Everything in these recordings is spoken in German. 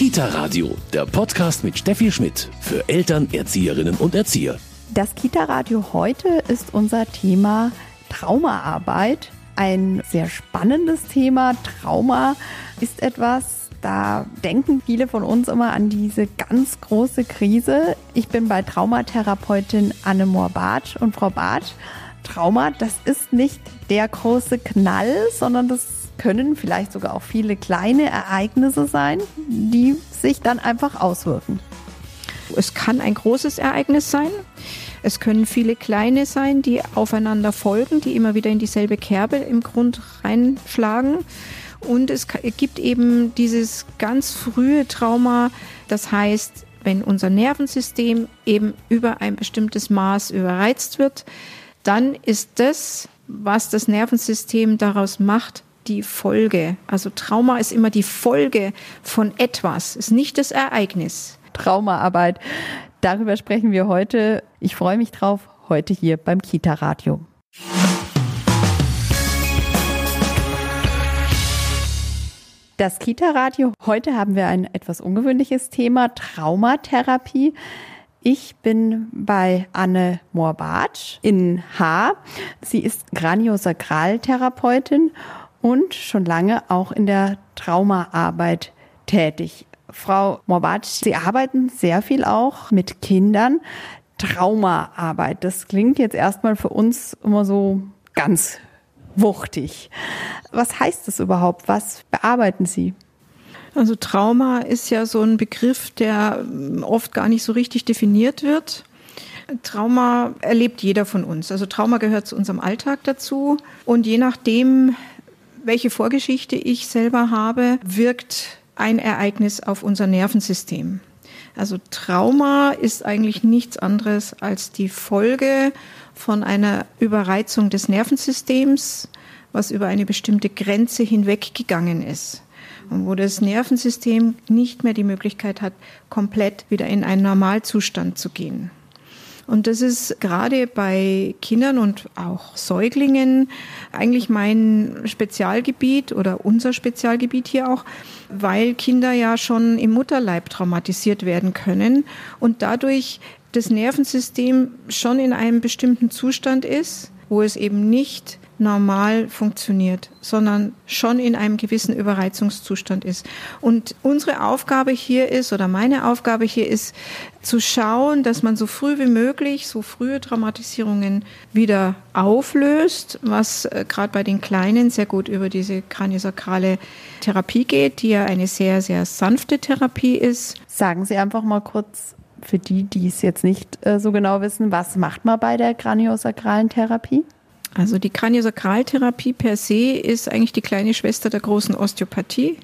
Kita Radio, der Podcast mit Steffi Schmidt für Eltern, Erzieherinnen und Erzieher. Das Kita Radio heute ist unser Thema Traumaarbeit. Ein sehr spannendes Thema. Trauma ist etwas, da denken viele von uns immer an diese ganz große Krise. Ich bin bei Traumatherapeutin Anne Mohr-Bartsch und Frau Bartsch. Trauma, das ist nicht der große Knall, sondern das können vielleicht sogar auch viele kleine Ereignisse sein, die sich dann einfach auswirken. Es kann ein großes Ereignis sein. Es können viele kleine sein, die aufeinander folgen, die immer wieder in dieselbe Kerbe im Grund reinschlagen. Und es gibt eben dieses ganz frühe Trauma, das heißt, wenn unser Nervensystem eben über ein bestimmtes Maß überreizt wird, dann ist das, was das Nervensystem daraus macht, die Folge. Also Trauma ist immer die Folge von etwas, ist nicht das Ereignis. Traumaarbeit. Darüber sprechen wir heute. Ich freue mich drauf, heute hier beim Kita Radio. Das Kita-Radio. Heute haben wir ein etwas ungewöhnliches Thema, Traumatherapie. Ich bin bei Anne Moorbatsch in Haar. Sie ist Graniosakraltherapeutin und schon lange auch in der Traumaarbeit tätig. Frau Morbatsch, Sie arbeiten sehr viel auch mit Kindern. Traumaarbeit, das klingt jetzt erstmal für uns immer so ganz wuchtig. Was heißt das überhaupt? Was bearbeiten Sie? Also Trauma ist ja so ein Begriff, der oft gar nicht so richtig definiert wird. Trauma erlebt jeder von uns. Also Trauma gehört zu unserem Alltag dazu. Und je nachdem, welche Vorgeschichte ich selber habe, wirkt ein Ereignis auf unser Nervensystem. Also Trauma ist eigentlich nichts anderes als die Folge von einer Überreizung des Nervensystems, was über eine bestimmte Grenze hinweggegangen ist und wo das Nervensystem nicht mehr die Möglichkeit hat, komplett wieder in einen Normalzustand zu gehen. Und das ist gerade bei Kindern und auch Säuglingen eigentlich mein Spezialgebiet oder unser Spezialgebiet hier auch, weil Kinder ja schon im Mutterleib traumatisiert werden können und dadurch das Nervensystem schon in einem bestimmten Zustand ist, wo es eben nicht normal funktioniert, sondern schon in einem gewissen Überreizungszustand ist. Und unsere Aufgabe hier ist, oder meine Aufgabe hier ist, zu schauen, dass man so früh wie möglich so frühe Traumatisierungen wieder auflöst, was äh, gerade bei den Kleinen sehr gut über diese kraniosakrale Therapie geht, die ja eine sehr, sehr sanfte Therapie ist. Sagen Sie einfach mal kurz, für die, die es jetzt nicht äh, so genau wissen, was macht man bei der kraniosakralen Therapie? Also die Kraniosakraltherapie per se ist eigentlich die kleine Schwester der großen Osteopathie,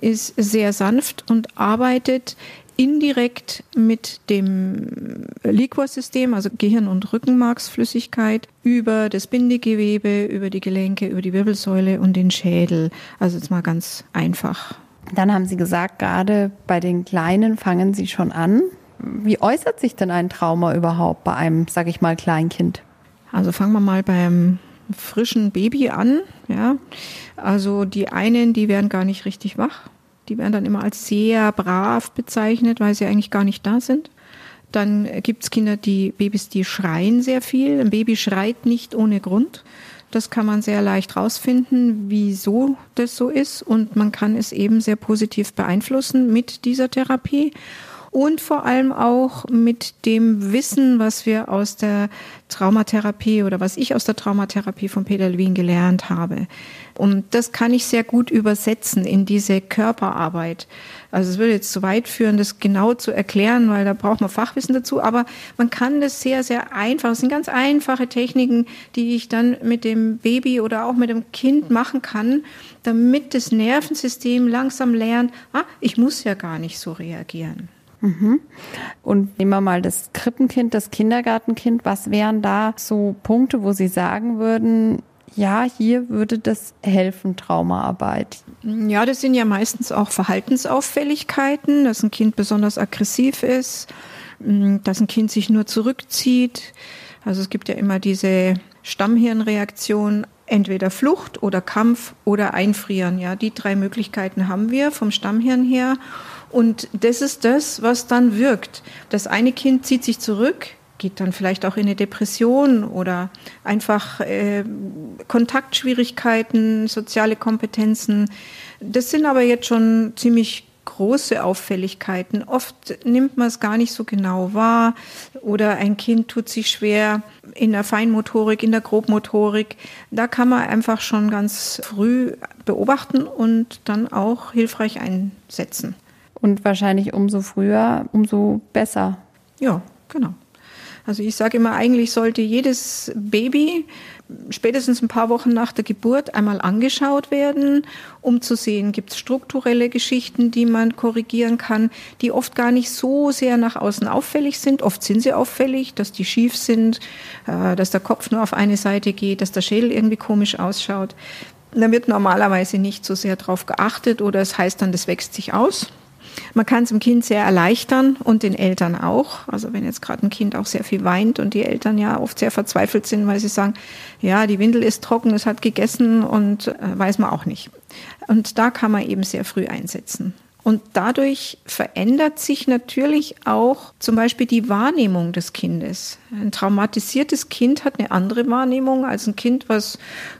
ist sehr sanft und arbeitet indirekt mit dem Liquorsystem, also Gehirn- und Rückenmarksflüssigkeit, über das Bindegewebe, über die Gelenke, über die Wirbelsäule und den Schädel. Also jetzt mal ganz einfach. Dann haben Sie gesagt, gerade bei den Kleinen fangen Sie schon an. Wie äußert sich denn ein Trauma überhaupt bei einem, sag ich mal, Kleinkind? Also fangen wir mal beim frischen Baby an. Ja, also die einen, die werden gar nicht richtig wach. Die werden dann immer als sehr brav bezeichnet, weil sie eigentlich gar nicht da sind. Dann gibt's Kinder, die Babys, die schreien sehr viel. Ein Baby schreit nicht ohne Grund. Das kann man sehr leicht rausfinden, wieso das so ist. Und man kann es eben sehr positiv beeinflussen mit dieser Therapie und vor allem auch mit dem Wissen, was wir aus der Traumatherapie oder was ich aus der Traumatherapie von Peter Levin gelernt habe. Und das kann ich sehr gut übersetzen in diese Körperarbeit. Also es würde jetzt zu weit führen, das genau zu erklären, weil da braucht man Fachwissen dazu. Aber man kann das sehr, sehr einfach. Es sind ganz einfache Techniken, die ich dann mit dem Baby oder auch mit dem Kind machen kann, damit das Nervensystem langsam lernt, ah, ich muss ja gar nicht so reagieren. Mhm. Und nehmen wir mal das Krippenkind, das Kindergartenkind. Was wären da so Punkte, wo Sie sagen würden, ja, hier würde das helfen, Traumaarbeit? Ja, das sind ja meistens auch Verhaltensauffälligkeiten, dass ein Kind besonders aggressiv ist, mm, dass ein Kind sich nur zurückzieht. Also es gibt ja immer diese Stammhirnreaktion, entweder Flucht oder Kampf oder Einfrieren. Ja, die drei Möglichkeiten haben wir vom Stammhirn her. Und das ist das, was dann wirkt. Das eine Kind zieht sich zurück, geht dann vielleicht auch in eine Depression oder einfach äh, Kontaktschwierigkeiten, soziale Kompetenzen. Das sind aber jetzt schon ziemlich große Auffälligkeiten. Oft nimmt man es gar nicht so genau wahr oder ein Kind tut sich schwer in der Feinmotorik, in der Grobmotorik. Da kann man einfach schon ganz früh beobachten und dann auch hilfreich einsetzen. Und wahrscheinlich umso früher, umso besser. Ja, genau. Also ich sage immer, eigentlich sollte jedes Baby spätestens ein paar Wochen nach der Geburt einmal angeschaut werden, um zu sehen, gibt es strukturelle Geschichten, die man korrigieren kann, die oft gar nicht so sehr nach außen auffällig sind. Oft sind sie auffällig, dass die schief sind, äh, dass der Kopf nur auf eine Seite geht, dass der Schädel irgendwie komisch ausschaut. Da wird normalerweise nicht so sehr drauf geachtet oder es heißt dann, das wächst sich aus. Man kann es dem Kind sehr erleichtern und den Eltern auch. Also wenn jetzt gerade ein Kind auch sehr viel weint und die Eltern ja oft sehr verzweifelt sind, weil sie sagen, ja, die Windel ist trocken, es hat gegessen und äh, weiß man auch nicht. Und da kann man eben sehr früh einsetzen. Und dadurch verändert sich natürlich auch zum Beispiel die Wahrnehmung des Kindes. Ein traumatisiertes Kind hat eine andere Wahrnehmung als ein Kind, was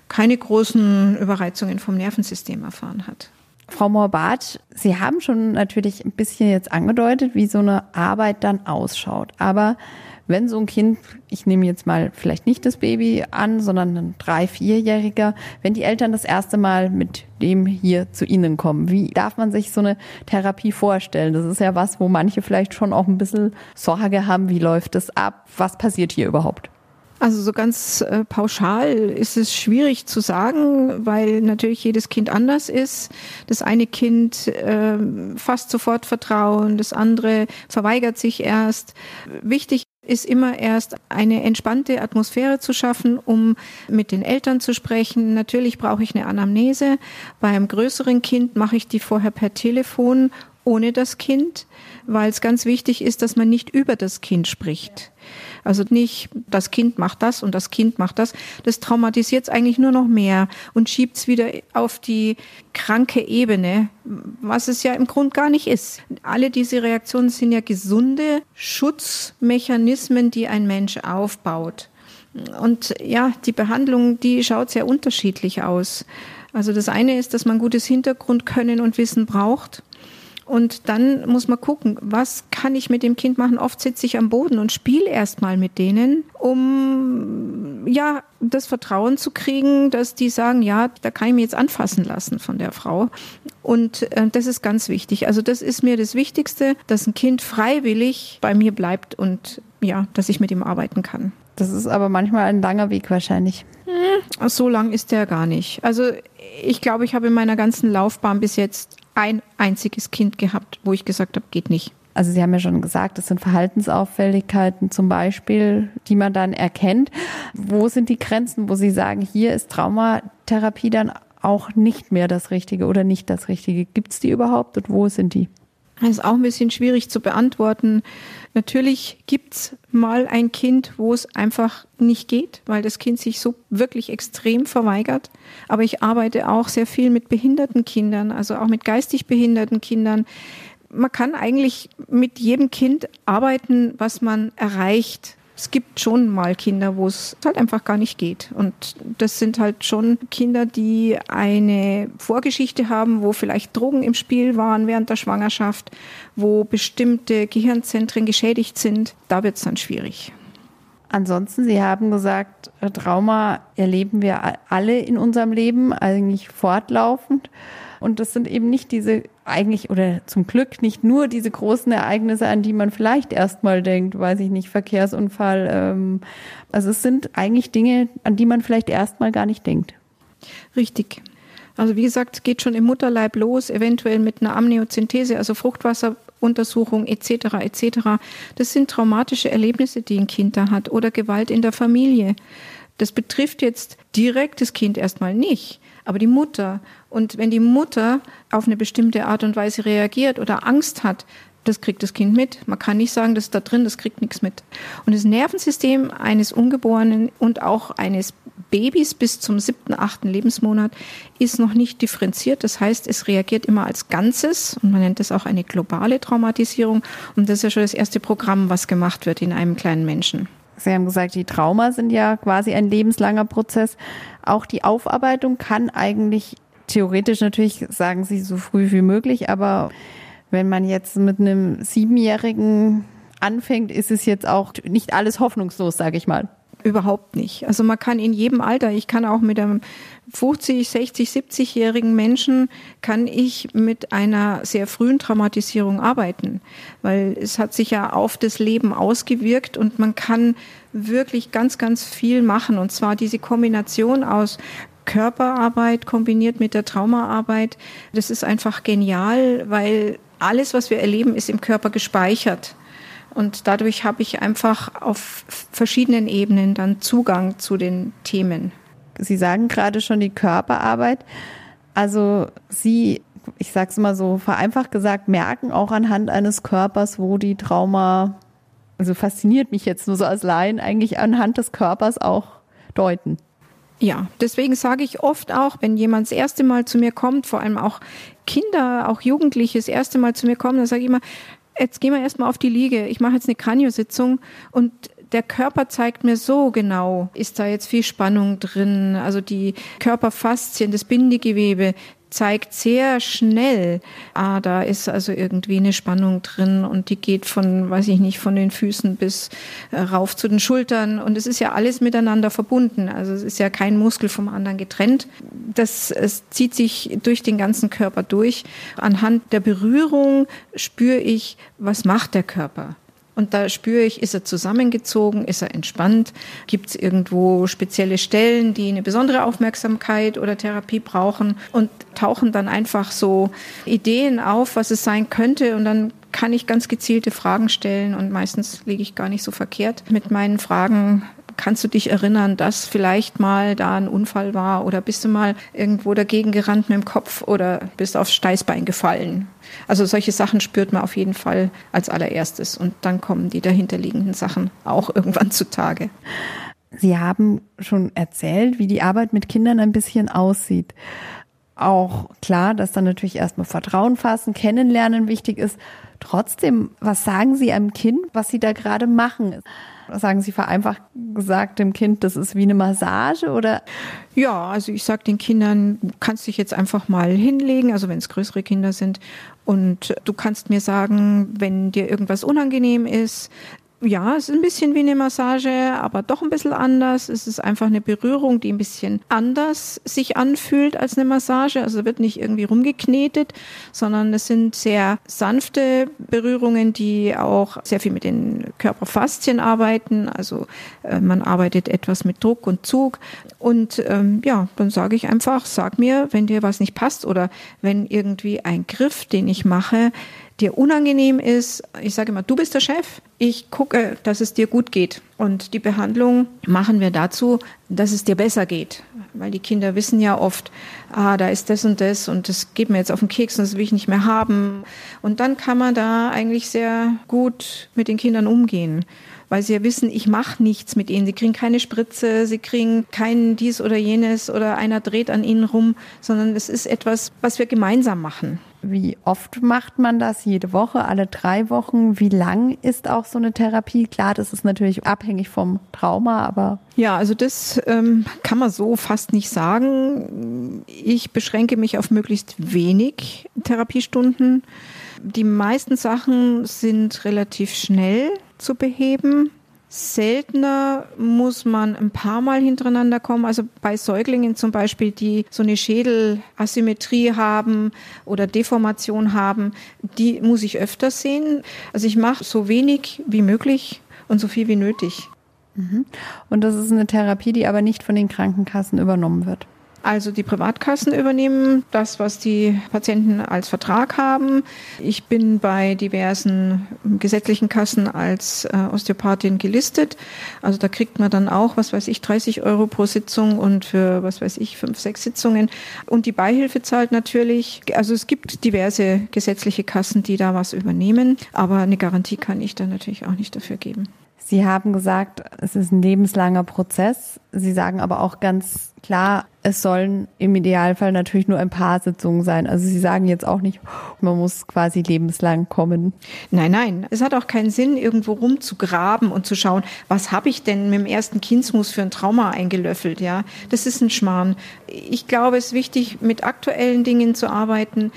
keine großen Überreizungen vom Nervensystem erfahren hat. Frau Morbart, Sie haben schon natürlich ein bisschen jetzt angedeutet, wie so eine Arbeit dann ausschaut. Aber wenn so ein Kind, ich nehme jetzt mal vielleicht nicht das Baby an, sondern ein drei-, vierjähriger, wenn die Eltern das erste Mal mit dem hier zu Ihnen kommen, wie darf man sich so eine Therapie vorstellen? Das ist ja was, wo manche vielleicht schon auch ein bisschen Sorge haben, wie läuft das ab, was passiert hier überhaupt? Also so ganz äh, pauschal ist es schwierig zu sagen, weil natürlich jedes Kind anders ist. Das eine Kind äh, fasst sofort Vertrauen, das andere verweigert sich erst. Wichtig ist immer erst eine entspannte Atmosphäre zu schaffen, um mit den Eltern zu sprechen. Natürlich brauche ich eine Anamnese. Bei einem größeren Kind mache ich die vorher per Telefon ohne das Kind, weil es ganz wichtig ist, dass man nicht über das Kind spricht. Also nicht, das Kind macht das und das Kind macht das. Das traumatisiert es eigentlich nur noch mehr und schiebt es wieder auf die kranke Ebene, was es ja im Grund gar nicht ist. Alle diese Reaktionen sind ja gesunde Schutzmechanismen, die ein Mensch aufbaut. Und ja, die Behandlung, die schaut sehr unterschiedlich aus. Also das eine ist, dass man gutes Hintergrundkönnen und Wissen braucht. Und dann muss man gucken, was kann ich mit dem Kind machen? Oft sitze ich am Boden und spiele erstmal mit denen, um ja das Vertrauen zu kriegen, dass die sagen, ja, da kann ich mich jetzt anfassen lassen von der Frau. Und äh, das ist ganz wichtig. Also das ist mir das Wichtigste, dass ein Kind freiwillig bei mir bleibt und ja, dass ich mit ihm arbeiten kann. Das ist aber manchmal ein langer Weg wahrscheinlich. Hm, so lang ist der gar nicht. Also ich glaube, ich habe in meiner ganzen Laufbahn bis jetzt ein einziges Kind gehabt, wo ich gesagt habe, geht nicht. Also Sie haben ja schon gesagt, das sind Verhaltensauffälligkeiten zum Beispiel, die man dann erkennt. Wo sind die Grenzen, wo Sie sagen, hier ist Traumatherapie dann auch nicht mehr das Richtige oder nicht das Richtige? Gibt es die überhaupt und wo sind die? Das ist auch ein bisschen schwierig zu beantworten. Natürlich gibt's mal ein Kind, wo es einfach nicht geht, weil das Kind sich so wirklich extrem verweigert. Aber ich arbeite auch sehr viel mit behinderten Kindern, also auch mit geistig behinderten Kindern. Man kann eigentlich mit jedem Kind arbeiten, was man erreicht es gibt schon mal Kinder, wo es halt einfach gar nicht geht. Und das sind halt schon Kinder, die eine Vorgeschichte haben, wo vielleicht Drogen im Spiel waren während der Schwangerschaft, wo bestimmte Gehirnzentren geschädigt sind. Da wird es dann schwierig. Ansonsten, Sie haben gesagt, Trauma erleben wir alle in unserem Leben, eigentlich fortlaufend. Und das sind eben nicht diese eigentlich oder zum Glück nicht nur diese großen Ereignisse, an die man vielleicht erstmal denkt, weiß ich nicht, Verkehrsunfall. Ähm, also es sind eigentlich Dinge, an die man vielleicht erstmal gar nicht denkt. Richtig. Also wie gesagt, geht schon im Mutterleib los, eventuell mit einer Amniozentese, also Fruchtwasseruntersuchung etc. etc. Das sind traumatische Erlebnisse, die ein Kind da hat oder Gewalt in der Familie. Das betrifft jetzt direkt das Kind erstmal nicht, aber die Mutter. Und wenn die Mutter auf eine bestimmte Art und Weise reagiert oder Angst hat, das kriegt das Kind mit. Man kann nicht sagen, das ist da drin, das kriegt nichts mit. Und das Nervensystem eines Ungeborenen und auch eines Babys bis zum siebten, achten Lebensmonat ist noch nicht differenziert. Das heißt, es reagiert immer als Ganzes und man nennt das auch eine globale Traumatisierung. Und das ist ja schon das erste Programm, was gemacht wird in einem kleinen Menschen. Sie haben gesagt, die Trauma sind ja quasi ein lebenslanger Prozess. Auch die Aufarbeitung kann eigentlich theoretisch natürlich, sagen Sie, so früh wie möglich, aber wenn man jetzt mit einem Siebenjährigen anfängt, ist es jetzt auch nicht alles hoffnungslos, sage ich mal. Überhaupt nicht. Also man kann in jedem Alter, ich kann auch mit einem 50, 60, 70-jährigen Menschen, kann ich mit einer sehr frühen Traumatisierung arbeiten, weil es hat sich ja auf das Leben ausgewirkt und man kann wirklich ganz, ganz viel machen. Und zwar diese Kombination aus Körperarbeit kombiniert mit der Traumaarbeit, das ist einfach genial, weil alles, was wir erleben, ist im Körper gespeichert. Und dadurch habe ich einfach auf verschiedenen Ebenen dann Zugang zu den Themen. Sie sagen gerade schon die Körperarbeit. Also Sie, ich sage es mal so vereinfacht gesagt, merken auch anhand eines Körpers, wo die Trauma, also fasziniert mich jetzt nur so als Laien, eigentlich anhand des Körpers auch deuten. Ja, deswegen sage ich oft auch, wenn jemand das erste Mal zu mir kommt, vor allem auch Kinder, auch Jugendliche das erste Mal zu mir kommen, dann sage ich immer, jetzt gehen wir erstmal auf die Liege. Ich mache jetzt eine Kraniositzung und der Körper zeigt mir so genau, ist da jetzt viel Spannung drin, also die Körperfaszien, das Bindegewebe, zeigt sehr schnell, ah, da ist also irgendwie eine Spannung drin und die geht von, weiß ich nicht, von den Füßen bis äh, rauf zu den Schultern und es ist ja alles miteinander verbunden. Also es ist ja kein Muskel vom anderen getrennt. Das es zieht sich durch den ganzen Körper durch. Anhand der Berührung spüre ich, was macht der Körper. Und da spüre ich, ist er zusammengezogen, ist er entspannt, gibt es irgendwo spezielle Stellen, die eine besondere Aufmerksamkeit oder Therapie brauchen? Und tauchen dann einfach so Ideen auf, was es sein könnte? Und dann kann ich ganz gezielte Fragen stellen und meistens liege ich gar nicht so verkehrt mit meinen Fragen Kannst du dich erinnern, dass vielleicht mal da ein Unfall war oder bist du mal irgendwo dagegen gerannt mit dem Kopf oder bist aufs Steißbein gefallen? Also solche Sachen spürt man auf jeden Fall als allererstes und dann kommen die dahinterliegenden Sachen auch irgendwann zutage. Sie haben schon erzählt, wie die Arbeit mit Kindern ein bisschen aussieht. Auch klar, dass dann natürlich erstmal Vertrauen fassen, kennenlernen wichtig ist. Trotzdem, was sagen Sie einem Kind, was Sie da gerade machen? Sagen Sie vereinfacht gesagt dem Kind, das ist wie eine Massage oder? Ja, also ich sage den Kindern, du kannst dich jetzt einfach mal hinlegen, also wenn es größere Kinder sind und du kannst mir sagen, wenn dir irgendwas unangenehm ist, ja, es ist ein bisschen wie eine Massage, aber doch ein bisschen anders. Es ist einfach eine Berührung, die ein bisschen anders sich anfühlt als eine Massage. Also wird nicht irgendwie rumgeknetet, sondern es sind sehr sanfte Berührungen, die auch sehr viel mit den Körperfaszien arbeiten. Also äh, man arbeitet etwas mit Druck und Zug. Und ähm, ja, dann sage ich einfach, sag mir, wenn dir was nicht passt oder wenn irgendwie ein Griff, den ich mache, dir unangenehm ist, ich sage immer, du bist der Chef, ich gucke, dass es dir gut geht. Und die Behandlung machen wir dazu, dass es dir besser geht. Weil die Kinder wissen ja oft, ah, da ist das und das und das geht mir jetzt auf den Keks und das will ich nicht mehr haben. Und dann kann man da eigentlich sehr gut mit den Kindern umgehen weil sie ja wissen, ich mache nichts mit ihnen. Sie kriegen keine Spritze, sie kriegen kein dies oder jenes oder einer dreht an ihnen rum, sondern es ist etwas, was wir gemeinsam machen. Wie oft macht man das? Jede Woche, alle drei Wochen? Wie lang ist auch so eine Therapie? Klar, das ist natürlich abhängig vom Trauma, aber. Ja, also das ähm, kann man so fast nicht sagen. Ich beschränke mich auf möglichst wenig Therapiestunden. Die meisten Sachen sind relativ schnell zu beheben. Seltener muss man ein paar Mal hintereinander kommen. Also bei Säuglingen zum Beispiel, die so eine Schädelasymmetrie haben oder Deformation haben, die muss ich öfter sehen. Also ich mache so wenig wie möglich und so viel wie nötig. Mhm. Und das ist eine Therapie, die aber nicht von den Krankenkassen übernommen wird. Also die Privatkassen übernehmen das, was die Patienten als Vertrag haben. Ich bin bei diversen gesetzlichen Kassen als äh, Osteopathin gelistet. Also da kriegt man dann auch, was weiß ich, 30 Euro pro Sitzung und für, was weiß ich, fünf, sechs Sitzungen. Und die Beihilfe zahlt natürlich, also es gibt diverse gesetzliche Kassen, die da was übernehmen, aber eine Garantie kann ich da natürlich auch nicht dafür geben. Sie haben gesagt, es ist ein lebenslanger Prozess. Sie sagen aber auch ganz klar, es sollen im Idealfall natürlich nur ein paar Sitzungen sein. Also Sie sagen jetzt auch nicht, man muss quasi lebenslang kommen. Nein, nein. Es hat auch keinen Sinn, irgendwo rumzugraben und zu schauen, was habe ich denn mit dem ersten Kindsmus für ein Trauma eingelöffelt, ja. Das ist ein Schmarrn. Ich glaube, es ist wichtig, mit aktuellen Dingen zu arbeiten,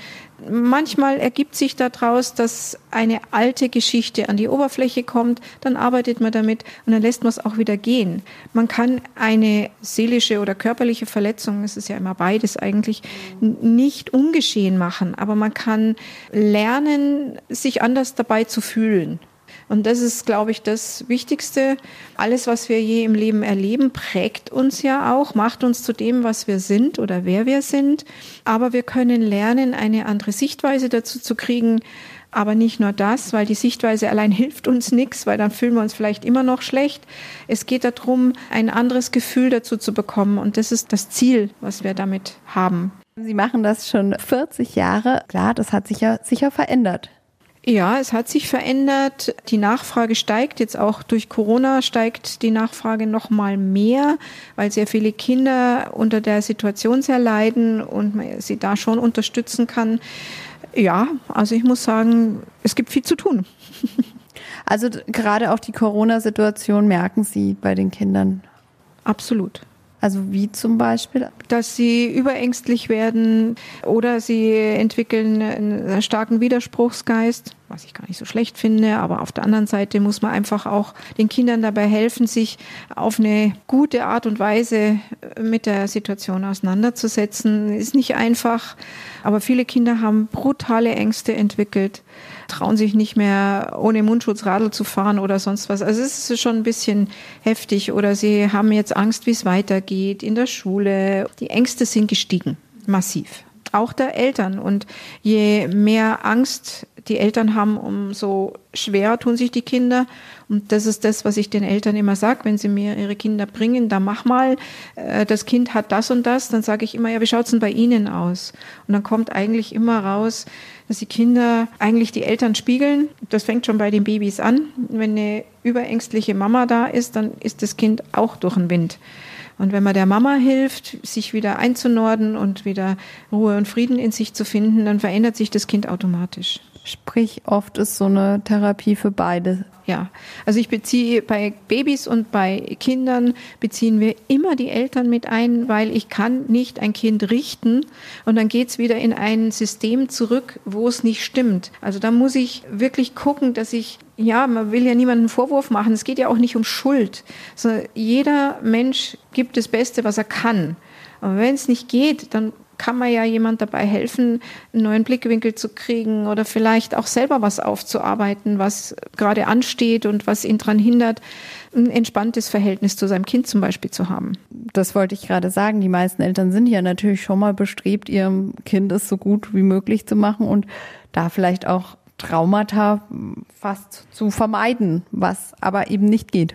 manchmal ergibt sich daraus, dass eine alte Geschichte an die Oberfläche kommt, dann arbeitet man damit und dann lässt man es auch wieder gehen. Man kann eine seelische oder körperliche Verletzung, es ist ja immer beides eigentlich, nicht ungeschehen machen, aber man kann lernen, sich anders dabei zu fühlen. Und das ist, glaube ich, das Wichtigste. Alles, was wir je im Leben erleben, prägt uns ja auch, macht uns zu dem, was wir sind oder wer wir sind. Aber wir können lernen, eine andere Sichtweise dazu zu kriegen. Aber nicht nur das, weil die Sichtweise allein hilft uns nichts, weil dann fühlen wir uns vielleicht immer noch schlecht. Es geht darum, ein anderes Gefühl dazu zu bekommen. Und das ist das Ziel, was wir damit haben. Sie machen das schon 40 Jahre. Klar, das hat sich ja sicher verändert. Ja, es hat sich verändert. Die Nachfrage steigt. Jetzt auch durch Corona steigt die Nachfrage noch mal mehr, weil sehr viele Kinder unter der Situation sehr leiden und man sie da schon unterstützen kann. Ja, also ich muss sagen, es gibt viel zu tun. Also gerade auch die Corona-Situation merken Sie bei den Kindern. Absolut. Also wie zum Beispiel? Dass sie überängstlich werden oder sie entwickeln einen starken Widerspruchsgeist, was ich gar nicht so schlecht finde. Aber auf der anderen Seite muss man einfach auch den Kindern dabei helfen, sich auf eine gute Art und Weise mit der Situation auseinanderzusetzen. Ist nicht einfach, aber viele Kinder haben brutale Ängste entwickelt trauen sich nicht mehr ohne Mundschutz Radl zu fahren oder sonst was. Also es ist schon ein bisschen heftig oder sie haben jetzt Angst, wie es weitergeht in der Schule. Die Ängste sind gestiegen, massiv. Auch der Eltern. Und je mehr Angst die Eltern haben, umso schwerer tun sich die Kinder. Und das ist das, was ich den Eltern immer sage, wenn sie mir ihre Kinder bringen, da mach mal, äh, das Kind hat das und das, dann sage ich immer, ja, wie schaut's denn bei Ihnen aus? Und dann kommt eigentlich immer raus, dass die Kinder eigentlich die Eltern spiegeln. Das fängt schon bei den Babys an. Wenn eine überängstliche Mama da ist, dann ist das Kind auch durch den Wind. Und wenn man der Mama hilft, sich wieder einzunorden und wieder Ruhe und Frieden in sich zu finden, dann verändert sich das Kind automatisch. Sprich, oft ist so eine Therapie für beide. Ja, also ich beziehe bei Babys und bei Kindern beziehen wir immer die Eltern mit ein, weil ich kann nicht ein Kind richten und dann geht's wieder in ein System zurück, wo es nicht stimmt. Also da muss ich wirklich gucken, dass ich, ja, man will ja niemanden Vorwurf machen. Es geht ja auch nicht um Schuld. sondern jeder Mensch gibt das Beste, was er kann. Aber wenn es nicht geht, dann kann man ja jemand dabei helfen, einen neuen Blickwinkel zu kriegen oder vielleicht auch selber was aufzuarbeiten, was gerade ansteht und was ihn daran hindert, ein entspanntes Verhältnis zu seinem Kind zum Beispiel zu haben. Das wollte ich gerade sagen. Die meisten Eltern sind ja natürlich schon mal bestrebt, ihrem Kind es so gut wie möglich zu machen und da vielleicht auch Traumata fast zu vermeiden, was aber eben nicht geht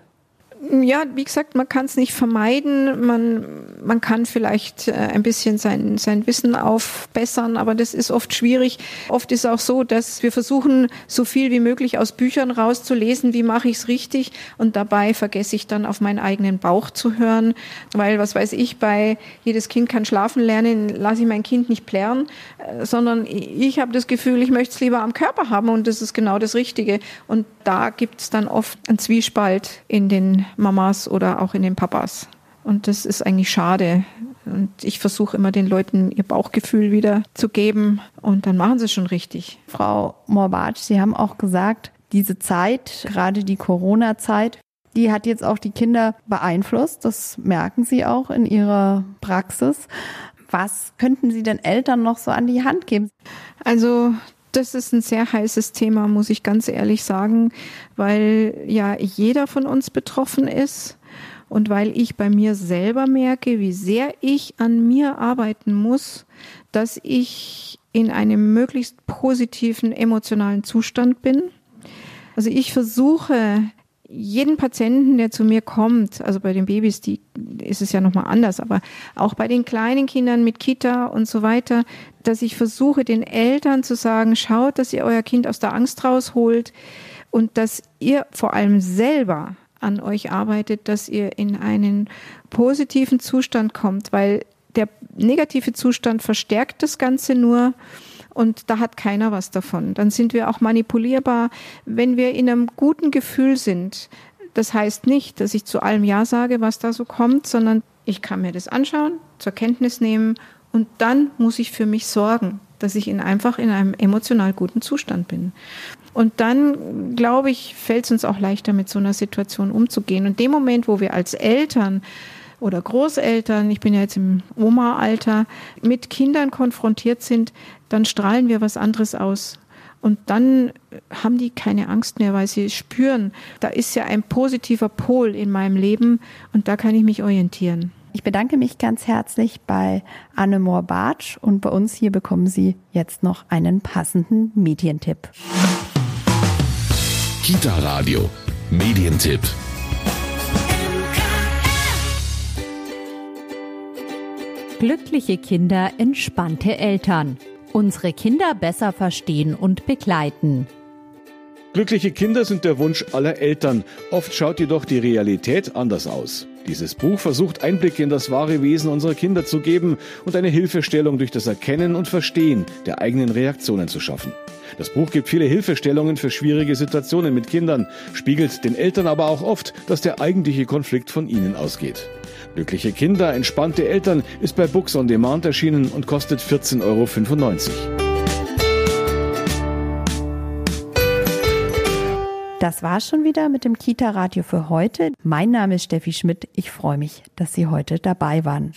ja, wie gesagt, man kann es nicht vermeiden. Man, man kann vielleicht äh, ein bisschen sein, sein Wissen aufbessern, aber das ist oft schwierig. Oft ist auch so, dass wir versuchen, so viel wie möglich aus Büchern rauszulesen, wie mache ich es richtig und dabei vergesse ich dann auf meinen eigenen Bauch zu hören, weil, was weiß ich, bei jedes Kind kann schlafen lernen, lasse ich mein Kind nicht plären, äh, sondern ich habe das Gefühl, ich möchte es lieber am Körper haben und das ist genau das Richtige. Und da gibt es dann oft einen Zwiespalt in den Mamas oder auch in den Papas. Und das ist eigentlich schade. Und ich versuche immer den Leuten ihr Bauchgefühl wieder zu geben und dann machen sie es schon richtig. Frau Morbatsch, Sie haben auch gesagt, diese Zeit, gerade die Corona-Zeit, die hat jetzt auch die Kinder beeinflusst. Das merken Sie auch in Ihrer Praxis. Was könnten Sie denn Eltern noch so an die Hand geben? Also das ist ein sehr heißes Thema, muss ich ganz ehrlich sagen, weil ja jeder von uns betroffen ist. und weil ich bei mir selber merke, wie sehr ich an mir arbeiten muss, dass ich in einem möglichst positiven emotionalen Zustand bin. Also ich versuche jeden Patienten, der zu mir kommt, also bei den Babys, die ist es ja nochmal anders, aber auch bei den kleinen Kindern mit Kita und so weiter, dass ich versuche, den Eltern zu sagen, schaut, dass ihr euer Kind aus der Angst rausholt und dass ihr vor allem selber an euch arbeitet, dass ihr in einen positiven Zustand kommt, weil der negative Zustand verstärkt das Ganze nur und da hat keiner was davon. Dann sind wir auch manipulierbar. Wenn wir in einem guten Gefühl sind, das heißt nicht, dass ich zu allem Ja sage, was da so kommt, sondern ich kann mir das anschauen, zur Kenntnis nehmen und dann muss ich für mich sorgen, dass ich in einfach in einem emotional guten Zustand bin. Und dann, glaube ich, fällt es uns auch leichter, mit so einer Situation umzugehen. Und dem Moment, wo wir als Eltern oder Großeltern, ich bin ja jetzt im Oma-Alter, mit Kindern konfrontiert sind, dann strahlen wir was anderes aus. Und dann haben die keine Angst mehr, weil sie spüren, da ist ja ein positiver Pol in meinem Leben und da kann ich mich orientieren. Ich bedanke mich ganz herzlich bei Anne Mohr-Bartsch und bei uns hier bekommen Sie jetzt noch einen passenden Medientipp. Kita Radio, Medientipp. Glückliche Kinder, entspannte Eltern. Unsere Kinder besser verstehen und begleiten. Glückliche Kinder sind der Wunsch aller Eltern. Oft schaut jedoch die Realität anders aus. Dieses Buch versucht Einblicke in das wahre Wesen unserer Kinder zu geben und eine Hilfestellung durch das Erkennen und Verstehen der eigenen Reaktionen zu schaffen. Das Buch gibt viele Hilfestellungen für schwierige Situationen mit Kindern, spiegelt den Eltern aber auch oft, dass der eigentliche Konflikt von ihnen ausgeht. Glückliche Kinder, entspannte Eltern ist bei Books on Demand erschienen und kostet 14,95 Euro. Das war schon wieder mit dem Kita-Radio für heute. Mein Name ist Steffi Schmidt. Ich freue mich, dass Sie heute dabei waren.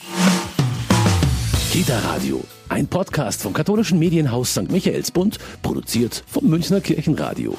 Kita Radio, ein Podcast vom katholischen Medienhaus St. Michaelsbund, produziert vom Münchner Kirchenradio.